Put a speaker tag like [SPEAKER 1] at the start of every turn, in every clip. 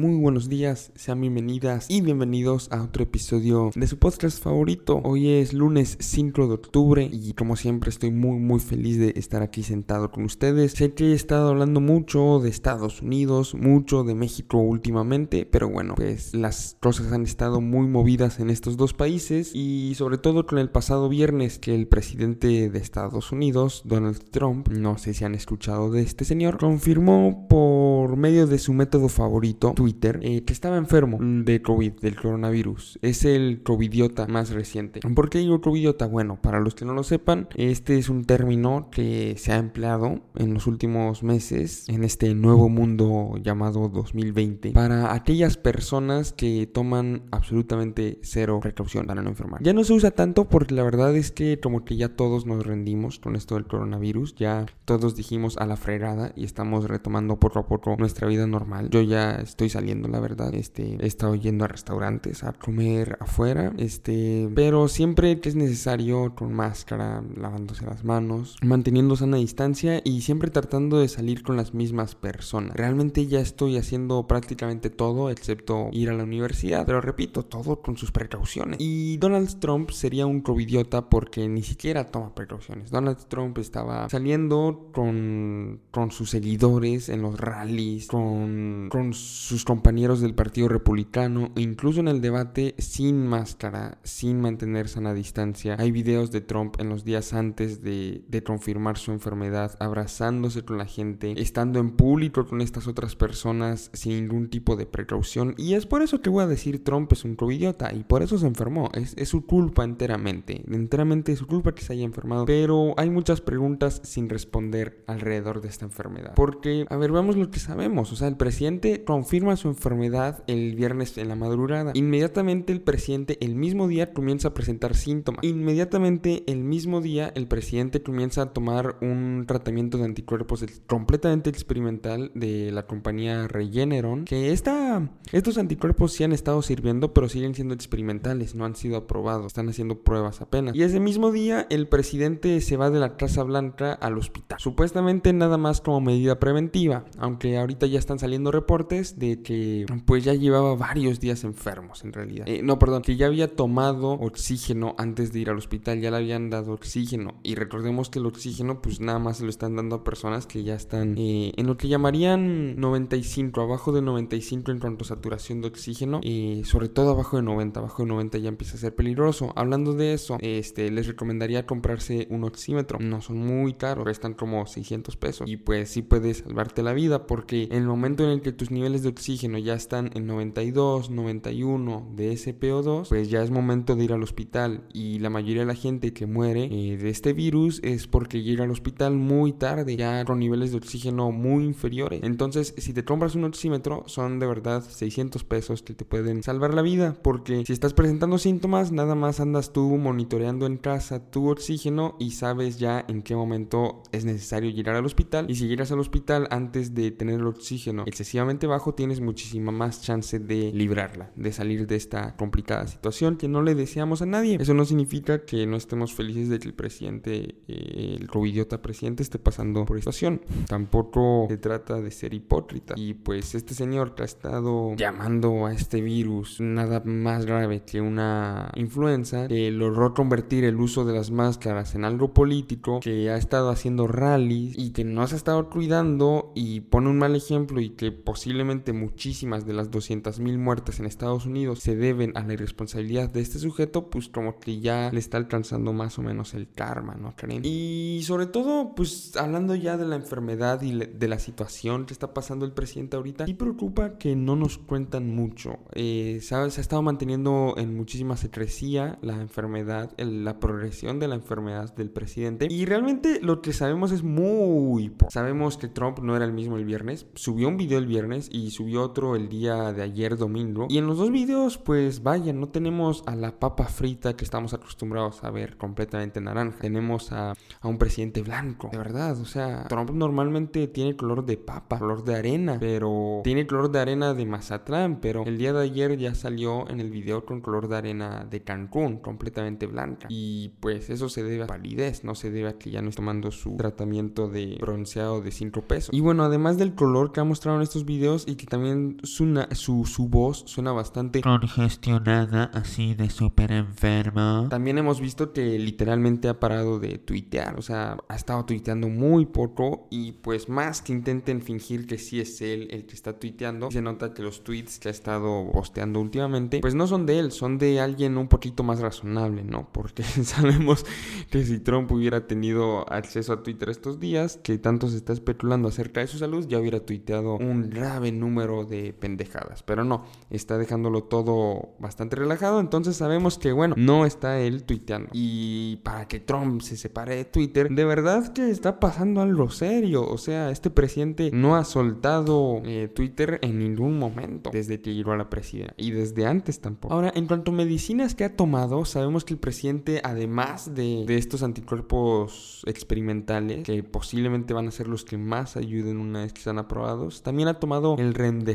[SPEAKER 1] Muy buenos días, sean bienvenidas y bienvenidos a otro episodio de su podcast favorito. Hoy es lunes 5 de octubre y como siempre estoy muy muy feliz de estar aquí sentado con ustedes. Sé que he estado hablando mucho de Estados Unidos, mucho de México últimamente, pero bueno, pues las cosas han estado muy movidas en estos dos países y sobre todo con el pasado viernes que el presidente de Estados Unidos, Donald Trump, no sé si han escuchado de este señor, confirmó por medio de su método favorito, Twitter, eh, que estaba enfermo de COVID, del coronavirus. Es el COVIDiota más reciente. ¿Por qué digo COVIDiota? Bueno, para los que no lo sepan, este es un término que se ha empleado en los últimos meses en este nuevo mundo llamado 2020 para aquellas personas que toman absolutamente cero precaución para no enfermar. Ya no se usa tanto porque la verdad es que como que ya todos nos rendimos con esto del coronavirus, ya todos dijimos a la fregada y estamos retomando poco a poco nuestra vida normal. Yo ya estoy saliendo, la verdad. Este, he estado yendo a restaurantes a comer afuera. Este, pero siempre que es necesario con máscara, lavándose las manos, manteniendo sana distancia y siempre tratando de salir con las mismas personas. Realmente ya estoy haciendo prácticamente todo excepto ir a la universidad. Pero repito, todo con sus precauciones. Y Donald Trump sería un covidiota porque ni siquiera toma precauciones. Donald Trump estaba saliendo con, con sus seguidores en los rallies, con, con sus compañeros del Partido Republicano, incluso en el debate sin máscara, sin mantener sana distancia. Hay videos de Trump en los días antes de, de confirmar su enfermedad, abrazándose con la gente, estando en público con estas otras personas sin ningún tipo de precaución. Y es por eso que voy a decir Trump es un covidiota y por eso se enfermó. Es, es su culpa enteramente. Enteramente su culpa que se haya enfermado. Pero hay muchas preguntas sin responder alrededor de esta enfermedad. Porque, a ver, veamos lo que sabemos. O sea, el presidente confirma su enfermedad el viernes en la madrugada. Inmediatamente el presidente el mismo día comienza a presentar síntomas. Inmediatamente el mismo día el presidente comienza a tomar un tratamiento de anticuerpos completamente experimental de la compañía Regeneron. Que esta, estos anticuerpos sí han estado sirviendo, pero siguen siendo experimentales, no han sido aprobados. Están haciendo pruebas apenas. Y ese mismo día el presidente se va de la Casa Blanca al hospital. Supuestamente nada más como medida preventiva, aunque ahorita ya están saliendo reportes de que pues ya llevaba varios días enfermos en realidad. Eh, no, perdón, que ya había tomado oxígeno antes de ir al hospital, ya le habían dado oxígeno. Y recordemos que el oxígeno pues nada más se lo están dando a personas que ya están eh, en lo que llamarían 95, abajo de 95 en cuanto a saturación de oxígeno, y sobre todo abajo de 90, abajo de 90 ya empieza a ser peligroso. Hablando de eso, este les recomendaría comprarse un oxímetro. No son muy caros, están como 600 pesos y pues sí puede salvarte la vida porque en el momento en el que tus niveles de oxígeno ya están en 92, 91 de ese PO2, pues ya es momento de ir al hospital y la mayoría de la gente que muere eh, de este virus es porque llega al hospital muy tarde, ya con niveles de oxígeno muy inferiores. Entonces, si te compras un oxímetro, son de verdad 600 pesos que te pueden salvar la vida porque si estás presentando síntomas, nada más andas tú monitoreando en casa tu oxígeno y sabes ya en qué momento es necesario llegar al hospital y si llegas al hospital antes de tener el oxígeno excesivamente bajo, tienes muchísima más chance de librarla, de salir de esta complicada situación que no le deseamos a nadie. Eso no significa que no estemos felices de que el presidente, eh, el covidiota presidente, esté pasando por esta situación. Tampoco se trata de ser hipócrita. Y pues este señor que ha estado llamando a este virus nada más grave que una influenza, que logró convertir el uso de las máscaras en algo político, que ha estado haciendo rallies y que no se ha estado cuidando y pone un mal ejemplo y que posiblemente muchísimas de las 200.000 muertes en Estados Unidos se deben a la irresponsabilidad de este sujeto, pues como que ya le está alcanzando más o menos el karma, ¿no creen? Y sobre todo, pues hablando ya de la enfermedad y de la situación que está pasando el presidente ahorita, sí preocupa que no nos cuentan mucho. Eh, ¿sabes? Se ha estado manteniendo en muchísima secrecía la enfermedad, la progresión de la enfermedad del presidente. Y realmente lo que sabemos es muy poco. Sabemos que Trump no era el mismo el viernes, subió un video el viernes y subió otro el día de ayer domingo. Y en los dos videos, pues vaya, no tenemos a la papa frita que estamos acostumbrados a ver completamente naranja. Tenemos a, a un presidente blanco, de verdad. O sea, Trump normalmente tiene color de papa, color de arena, pero tiene color de arena de Mazatlán. Pero el día de ayer ya salió en el video con color de arena de Cancún, completamente blanca. Y pues eso se debe a palidez, no se debe a que ya no está tomando su tratamiento de bronceado de 5 pesos. Y bueno, además del color que ha mostrado en estos videos y que también también su, su, su voz suena bastante
[SPEAKER 2] congestionada, así de súper enferma.
[SPEAKER 1] También hemos visto que literalmente ha parado de tuitear, o sea, ha estado tuiteando muy poco y pues más que intenten fingir que sí es él el que está tuiteando, se nota que los tweets que ha estado posteando últimamente, pues no son de él, son de alguien un poquito más razonable, ¿no? Porque sabemos que si Trump hubiera tenido acceso a Twitter estos días, que tanto se está especulando acerca de su salud, ya hubiera tuiteado un grave número de pendejadas, pero no, está dejándolo todo bastante relajado, entonces sabemos que bueno, no está él tuiteando. Y para que Trump se separe de Twitter, de verdad que está pasando algo serio, o sea, este presidente no ha soltado eh, Twitter en ningún momento desde que llegó a la presidencia y desde antes tampoco. Ahora, en cuanto a medicinas que ha tomado, sabemos que el presidente, además de, estos anticuerpos experimentales, que posiblemente van a ser los que más ayuden una vez que sean aprobados, también ha tomado el remdesivir,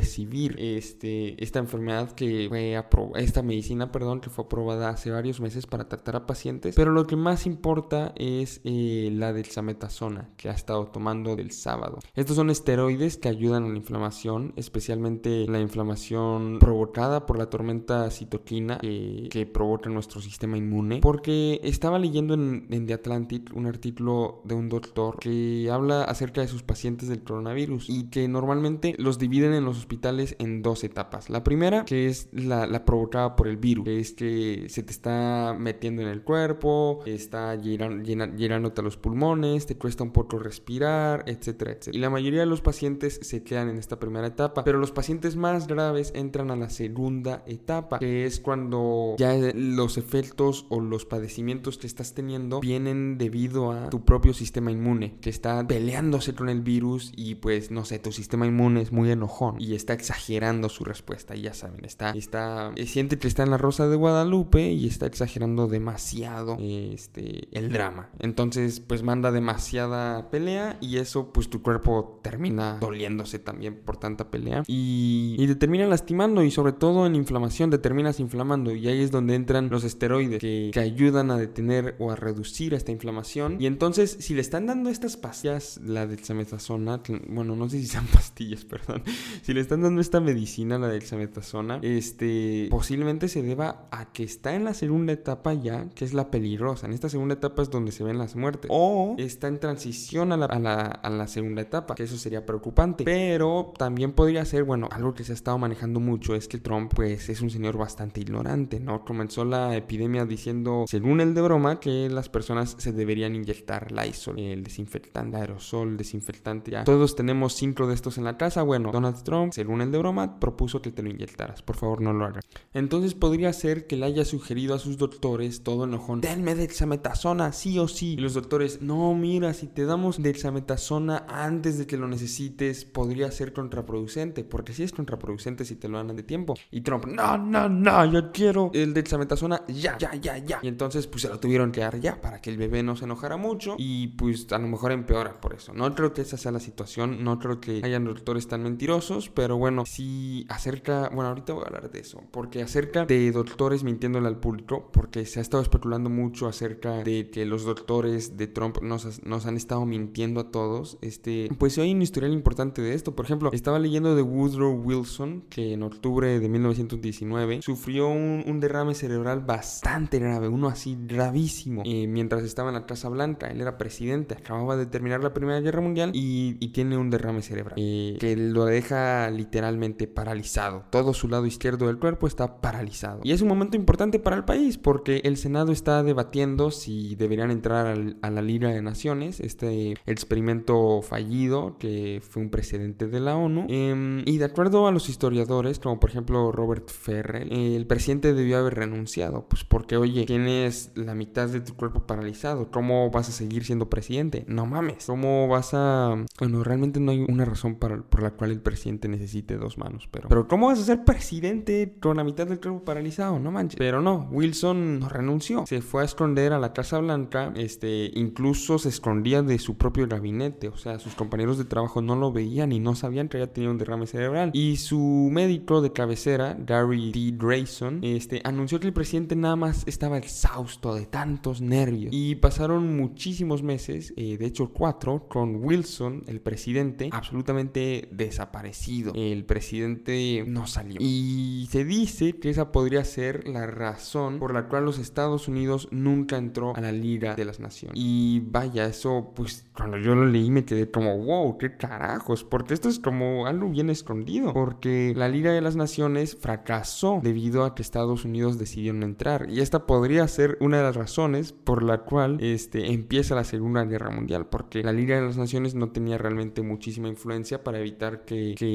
[SPEAKER 1] este, esta enfermedad que fue aprobada, esta medicina, perdón, que fue aprobada hace varios meses para tratar a pacientes, pero lo que más importa es eh, la dexametasona que ha estado tomando del sábado. Estos son esteroides que ayudan a la inflamación, especialmente la inflamación provocada por la tormenta citoquina que, provoca nuestro sistema inmune, porque estaba leyendo en, en The Atlantic un artículo de un doctor que habla acerca de sus pacientes del coronavirus y que normalmente los dividen en los hospitales en dos etapas. La primera, que es la, la provocada por el virus, que es que se te está metiendo en el cuerpo, está llenándote los pulmones, te cuesta un poco respirar, etcétera, etcétera. Y la mayoría de los pacientes se quedan en esta primera etapa, pero los pacientes más graves entran a la segunda etapa, que es cuando ya los efectos o los padecimientos que estás teniendo vienen debido a tu propio sistema inmune, que está peleándose con el virus y pues no sé, tu sistema inmune es muy enojón y está exagerando su respuesta, ya saben, está, está, siente que está en la Rosa de Guadalupe y está exagerando demasiado este, el drama. Entonces, pues manda demasiada pelea y eso, pues tu cuerpo termina doliéndose también por tanta pelea y, y te termina lastimando y sobre todo en inflamación te terminas inflamando y ahí es donde entran los esteroides que, que ayudan a detener o a reducir esta inflamación y entonces si le están dando estas pastillas, la dexametasona, bueno, no sé si sean pastillas, perdón, si le están dando esta medicina, la dexametasona, este, posiblemente se deba a que está en la segunda etapa ya, que es la peligrosa. En esta segunda etapa es donde se ven las muertes. O está en transición a la, a la, a la segunda etapa, que eso sería preocupante. Pero también podría ser, bueno, algo que se ha estado manejando mucho es que Trump, pues, es un señor bastante ignorante, ¿no? Comenzó la epidemia diciendo, según el de broma, que las personas se deberían inyectar Lysol, el desinfectante, aerosol, desinfectante. Ya. Todos tenemos cinco de estos en la casa. Bueno, Donald Trump, según el de broma, propuso que te lo inyectaras. Por favor, no lo hagas. Entonces podría ser que le haya sugerido a sus doctores, todo enojón, denme dexametasona, sí o sí. Y los doctores, no, mira, si te damos dexametasona antes de que lo necesites, podría ser contraproducente, porque si es contraproducente si te lo dan de tiempo. Y Trump, no, no, no, yo quiero el dexametasona ya, ya, ya, ya. Y entonces, pues se lo tuvieron que dar ya, para que el bebé no se enojara mucho y pues a lo mejor empeora por eso. No creo que esa sea la situación, no creo que hayan doctores tan mentirosos, pero bueno, si acerca, bueno, ahorita voy a hablar de eso, porque acerca de doctores mintiéndole al público, porque se ha estado especulando mucho acerca de que los doctores de Trump nos, nos han estado mintiendo a todos, este, pues hay un historial importante de esto. Por ejemplo, estaba leyendo de Woodrow Wilson, que en octubre de 1919 sufrió un, derrame cerebral bastante grave, uno así gravísimo, eh, mientras estaba en la Casa Blanca. Él era presidente, acababa de terminar la Primera Guerra Mundial y, y tiene un derrame cerebral, eh, que lo deja literalmente paralizado. Todo su lado izquierdo del cuerpo está paralizado. Y es un momento importante para el país porque el Senado está debatiendo si deberían entrar a la Liga de Naciones, este experimento fallido que fue un precedente de la ONU. Eh, y de acuerdo a los historiadores, como por ejemplo Robert Ferrell, el presidente debió haber renunciado, pues porque oye, tienes la mitad de tu cuerpo paralizado, ¿cómo vas a seguir siendo presidente? No mames, ¿cómo vas a... Bueno, realmente no hay una razón para, por la cual el presidente necesite dos manos, pero... Pero ¿cómo vas a ser presidente con la mitad del cuerpo paralizado? No manches. Pero no, Wilson no renunció, se fue a esconder a la Casa Blanca, este, incluso se escondía de su propio gabinete, o sea, sus compañeros de trabajo no lo veían y no sabían que había tenido un derrame cerebral. Y su médico de cabecera, Gary D. Grayson, este, anunció que el presidente nada más estaba exhausto de tantos nervios. Y pasaron muchísimos meses, eh, de hecho cuatro, con Wilson, el presidente, absolutamente desaparecido El presidente no salió. Y se dice que esa podría ser la razón por la cual los Estados Unidos nunca entró a la Liga de las Naciones. Y vaya, eso pues cuando yo lo leí me quedé como, wow, qué carajos, porque esto es como algo bien escondido, porque la Liga de las Naciones fracasó debido a que Estados Unidos decidieron entrar. Y esta podría ser una de las razones por la cual este, empieza la Segunda Guerra Mundial, porque la Liga de las Naciones no tenía realmente muchísima influencia para evitar que, que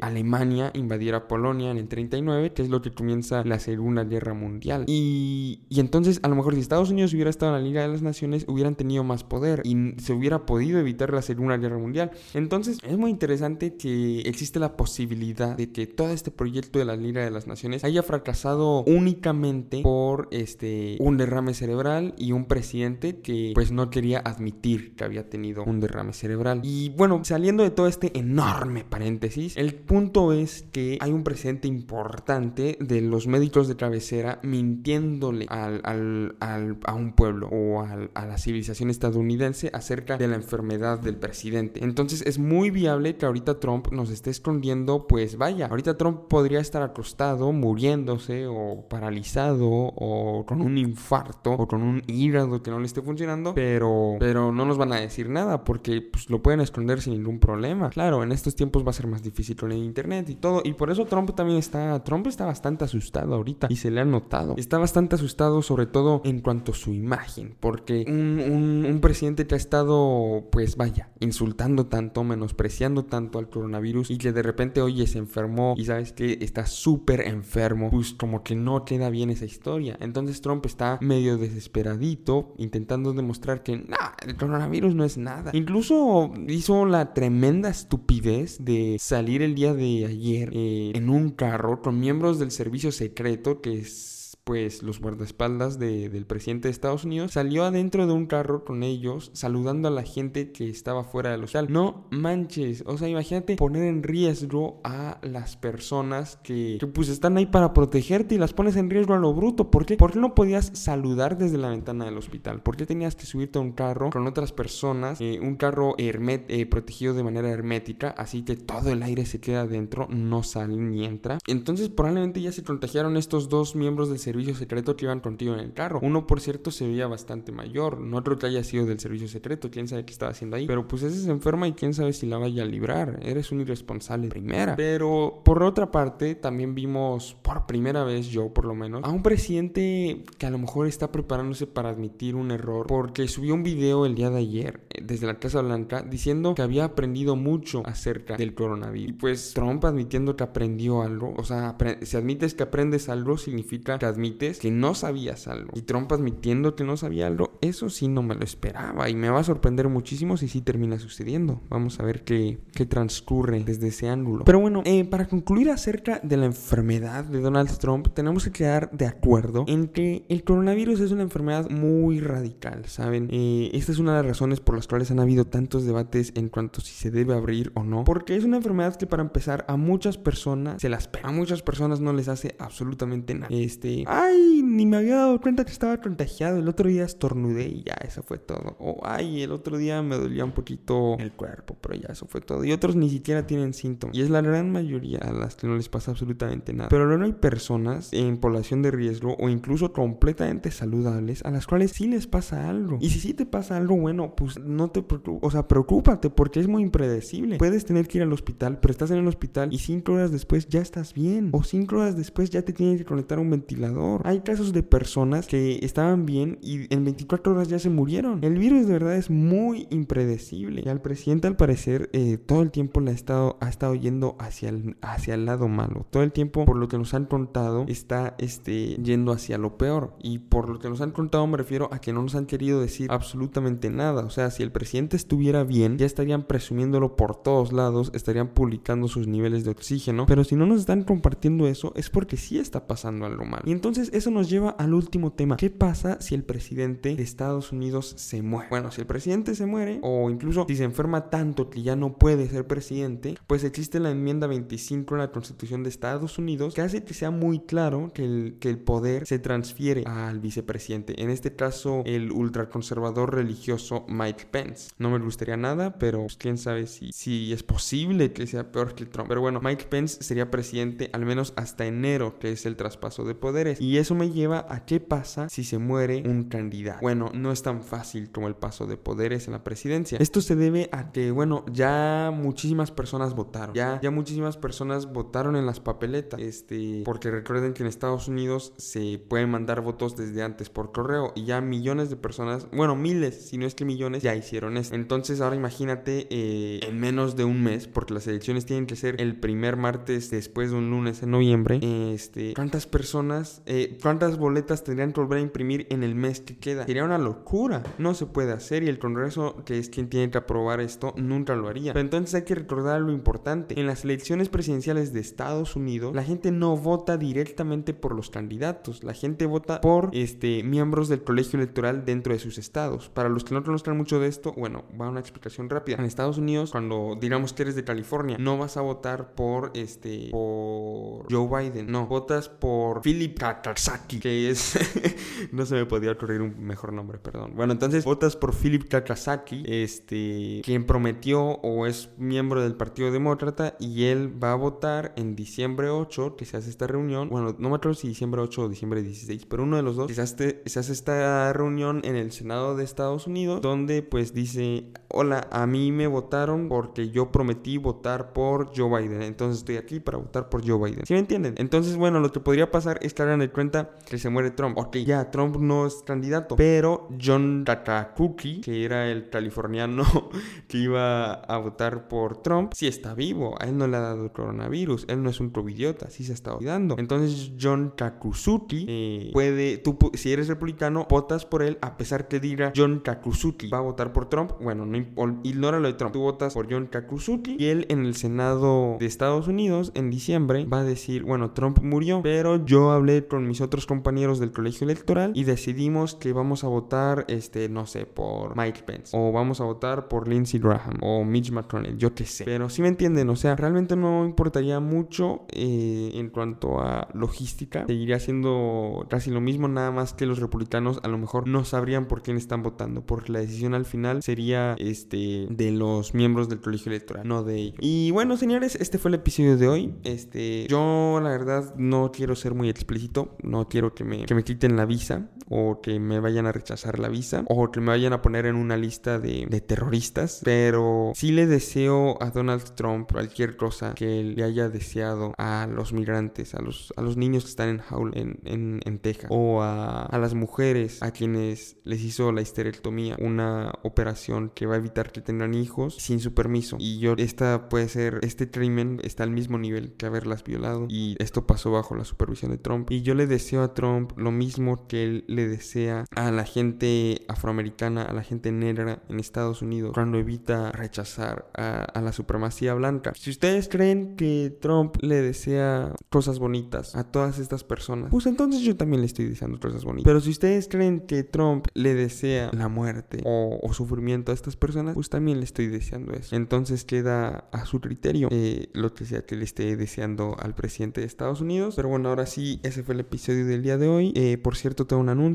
[SPEAKER 1] Alemania invadiera Polonia en el 39, que es lo que comienza la Segunda Guerra Mundial. Y, y entonces a lo mejor si Estados Unidos hubiera estado en la Liga de las Naciones, hubieran tenido más poder y se hubiera podido evitar la Segunda Guerra Mundial. Entonces es muy interesante que existe la posibilidad de que todo este proyecto de la Liga de las Naciones haya fracasado únicamente por este un derrame cerebral y un presidente que pues no quería admitir que había tenido un derrame cerebral. Y bueno, saliendo de todo este enorme paréntesis, el punto es que hay un presidente importante de los médicos de cabecera mintiéndole al, al, al, a un pueblo o a la civilización estadounidense acerca de la enfermedad del presidente. Entonces es muy viable que ahorita Trump nos esté escondiendo, pues vaya, ahorita Trump podría estar acostado, muriéndose o paralizado o con un infarto o con un hígado que no le esté funcionando, pero, pero no nos van a decir nada porque pues, lo pueden esconder sin ningún problema. Claro, en estos tiempos va a ser más difícil con el internet y todo, y por eso Trump también está, Trump está bastante asustado ahorita y se le ha notado. Está bastante asustado sobre todo en cuanto a su imagen, porque un, un, presidente que ha estado, pues vaya, insultando tanto, menospreciando tanto al coronavirus y que de repente, oye, se enfermó y sabes que está súper enfermo, pues como que no queda bien esa historia. Entonces Trump está medio desesperadito, intentando demostrar que el coronavirus no es nada. Incluso hizo la tremenda estupidez de salir el día de ayer eh, en un carro con miembros del servicio secreto que es pues los guardaespaldas de, del presidente de Estados Unidos, salió adentro de un carro con ellos saludando a la gente que estaba fuera del hospital. No manches, o sea, imagínate poner en riesgo a las personas que, que pues están ahí para protegerte y las pones en riesgo a lo bruto. ¿Por qué? ¿Por qué no podías saludar desde la ventana del hospital? ¿Por qué tenías que subirte a un carro con otras personas? Eh, un carro eh, protegido de manera hermética, así que todo el aire se queda adentro, no sale ni entra. Entonces probablemente ya se contagiaron estos dos miembros del servicio secreto que iban contigo en el carro. Uno, por cierto, se veía bastante mayor. No creo que haya sido del servicio secreto. Quién sabe qué estaba haciendo ahí. Pero pues ese se enferma y quién sabe si la vaya a librar. Eres un irresponsable primera. Pero por otra parte, también vimos por primera vez, yo por lo menos, a un presidente que a lo mejor está preparándose para admitir un error. Porque subió un video el día de ayer eh, desde la Casa Blanca diciendo que había aprendido mucho acerca del coronavirus. Y pues Trump admitiendo que aprendió algo. O sea, si admites que aprendes algo, significa que admites que no sabías algo. Y Trump admitiendo que no sabía algo, eso sí no me lo esperaba. Y me va a sorprender muchísimo si sí termina sucediendo. Vamos a ver qué, qué transcurre desde ese ángulo. Pero bueno, eh, para concluir acerca de la enfermedad de Donald Trump, tenemos que quedar de acuerdo en que el coronavirus es una enfermedad muy radical, ¿saben? Eh, esta es una de las razones por las cuales han habido tantos debates en cuanto a si se debe abrir o no. Porque es una enfermedad que para empezar a muchas personas se las pega. A muchas personas no les hace absolutamente nada. Este, ay, ni me había dado cuenta que estaba contagiado. El otro día estornudé y ya, eso fue todo. O, ay, el otro día me dolía un poquito el cuerpo, pero ya, eso fue todo. Y otros ni siquiera tienen síntomas. Y es la gran mayoría a las que no les pasa absolutamente nada. Pero luego hay personas en población de riesgo o incluso completamente saludables a las cuales sí les pasa algo. Y si sí te pasa algo, bueno, pues no te preocupes. O sea, preocúpate porque es muy impredecible. Puedes tener que ir al hospital, pero estás en el hospital y cinco horas después ya estás bien. O cinco horas después ya te tienes que conectar un ventilador. Hay casos de personas que estaban bien y en 24 horas ya se murieron. El virus de verdad es muy impredecible. Y al presidente al parecer eh, todo el tiempo le ha estado, ha estado yendo hacia el, hacia el lado malo. Todo el tiempo, por lo que nos han contado, está este, yendo hacia lo peor. Y por lo que nos han contado me refiero a que no nos han querido decir absolutamente nada. O sea, si el presidente estuviera bien, ya estarían presumiéndolo por todos lados, estarían publicando sus niveles de oxígeno. Pero si no nos están compartiendo eso, es porque sí está pasando algo mal. Y entonces Entonces eso nos lleva al último tema. ¿Qué pasa si el presidente de Estados Unidos se muere? Bueno, si el presidente se muere o incluso si se enferma tanto que ya no puede ser presidente, pues existe la enmienda 25 en la Constitución de Estados Unidos que hace que sea muy claro que el, poder se transfiere al vicepresidente. En este caso, el ultraconservador religioso Mike Pence. No me gustaría nada, pero pues, quién sabe si, si es posible que sea peor que Trump. Pero bueno, Mike Pence sería presidente al menos hasta enero, que es el traspaso de poderes. Y eso me lleva a qué pasa si se muere un candidato. Bueno, no es tan fácil como el paso de poderes en la presidencia. Esto se debe a que, bueno, ya muchísimas personas votaron. Ya, ya muchísimas personas votaron en las papeletas. Este, porque recuerden que en Estados Unidos se pueden mandar votos desde antes por correo. Y ya millones de personas, bueno, miles, si no es que millones, ya hicieron esto. Entonces ahora imagínate eh, en menos de un mes, porque las elecciones tienen que ser el primer martes después de un lunes en noviembre. Este, ¿cuántas personas, eh, cuántas boletas tendrían que volver a imprimir en el mes que queda? Sería una locura. No se puede hacer y el Congreso, que es quien tiene que aprobar esto, nunca lo haría. Pero entonces hay que recordar lo importante. En las elecciones presidenciales de Estados Unidos, la gente no vota directamente por los candidatos. La gente vota por este, miembros del colegio electoral dentro de sus estados. Para los que no conozcan mucho de esto, bueno, va una explicación rápida. En Estados Unidos, cuando digamos que eres de California, no vas a votar por este por Joe Biden, no, votas por Philip Kakasaki, que es no se me podía ocurrir un mejor nombre, perdón. Bueno, entonces votas por Philip Kakasaki, este quien prometió o es miembro del Partido Demócrata y él va a votar en diciembre 8 que se hace esta reunión. Bueno, no me acuerdo si diciembre 8 o diciembre 16, pero uno de los dos se hace, esta reunión en el Senado de Estados Unidos donde pues dice, hola, a mí me votaron porque yo prometí votar por Joe Biden. Entonces estoy aquí para votar por Joe Biden. ¿Sí me entienden? Entonces, bueno, lo que podría pasar es que hagan de cuenta que se muere Trump. Ok, ya, Trump no es candidato. Pero John Takakuki, que era el californiano que iba a votar por Trump, sí está vivo. A él no le ha dado el coronavirus. Él no es un covidiota, sí se está cuidando. Entonces, John Kakusuki eh, puede, tú si eres republicano, votas por él a pesar que diga John Kakusuki va a votar por Trump. Bueno, no ignora lo de Trump. Tú votas por John Kakusuki y él en el Senado de Estados Unidos en diciembre va a decir, bueno, Trump murió, pero yo hablé con mis otros compañeros del colegio electoral y decidimos que vamos a votar, este, no sé, por Mike Pence o vamos a votar por Lindsey Graham o Mitch McConnell, yo qué sé. Pero si me entienden, o sea, realmente no importaría mucho eh, en cuanto a logística. Seguiría siendo casi lo mismo, nada más que los republicanos a lo mejor no sabrían por quién están votando, porque la decisión al final sería este de los miembros del colegio electoral, no de ellos. Y bueno, señores, este fue el episodio de hoy. Este, yo la verdad no quiero ser muy explícito, no quiero que me, que me quiten la visa o que me vayan a rechazar la visa o que me vayan a poner en una lista de, terroristas, pero sí le deseo a Donald Trump cualquier cosa que le haya deseado a los migrantes, a los, a los niños que están en jaula en, en, en Texas o a, a las mujeres a quienes les hizo la histerectomía, una operación que va a evitar que tengan hijos sin su permiso. Y yo, esta puede ser, este crimen está al mismo nivel que haberlas violado. Y esto pasó bajo la supervisión de Trump. Y yo le deseo a Trump lo mismo que él le desea a la gente afroamericana, a la gente negra en Estados Unidos, cuando evita rechazar a, la supremacía blanca. Si ustedes creen que Trump le desea cosas bonitas a todas estas personas, pues entonces yo también le estoy deseando cosas bonitas. Pero si ustedes creen que Trump le desea la muerte o, o sufrimiento a estas personas, pues también le estoy deseando eso. Entonces queda a su criterio eh, lo que sea que le esté deseando al presidente de Estados Unidos. Pero bueno, ahora sí, ese fue el episodio del día de hoy. Eh, por cierto, tengo un anuncio.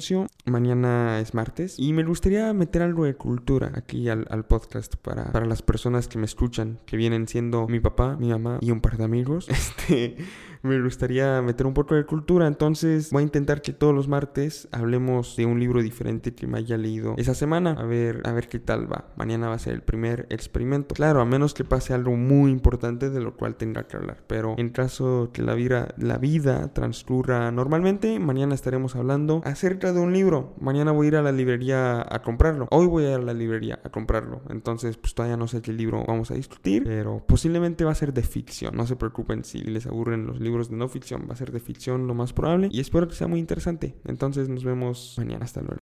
[SPEAKER 1] Mañana es martes y me gustaría meter algo de cultura aquí al, al podcast para, para las personas que me escuchan, que vienen siendo mi papá, mi mamá y un par de amigos. Este me gustaría meter un poco de cultura. Entonces voy a intentar que todos los martes hablemos de un libro diferente que me haya leído esa semana. A ver, a ver qué tal va. Mañana va a ser el primer experimento. Claro, a menos que pase algo muy importante de lo cual tenga que hablar. Pero en caso que la vida, la vida transcurra normalmente, mañana estaremos hablando acerca de un libro. Mañana voy a ir a la librería a comprarlo. Hoy voy a ir a la librería a comprarlo. Entonces, pues todavía no sé qué libro vamos a discutir. Pero posiblemente va a ser de ficción. No se preocupen si les aburren los de no ficción. Va a ser de ficción lo más probable. Y espero que sea muy interesante. Entonces nos vemos mañana. Hasta luego.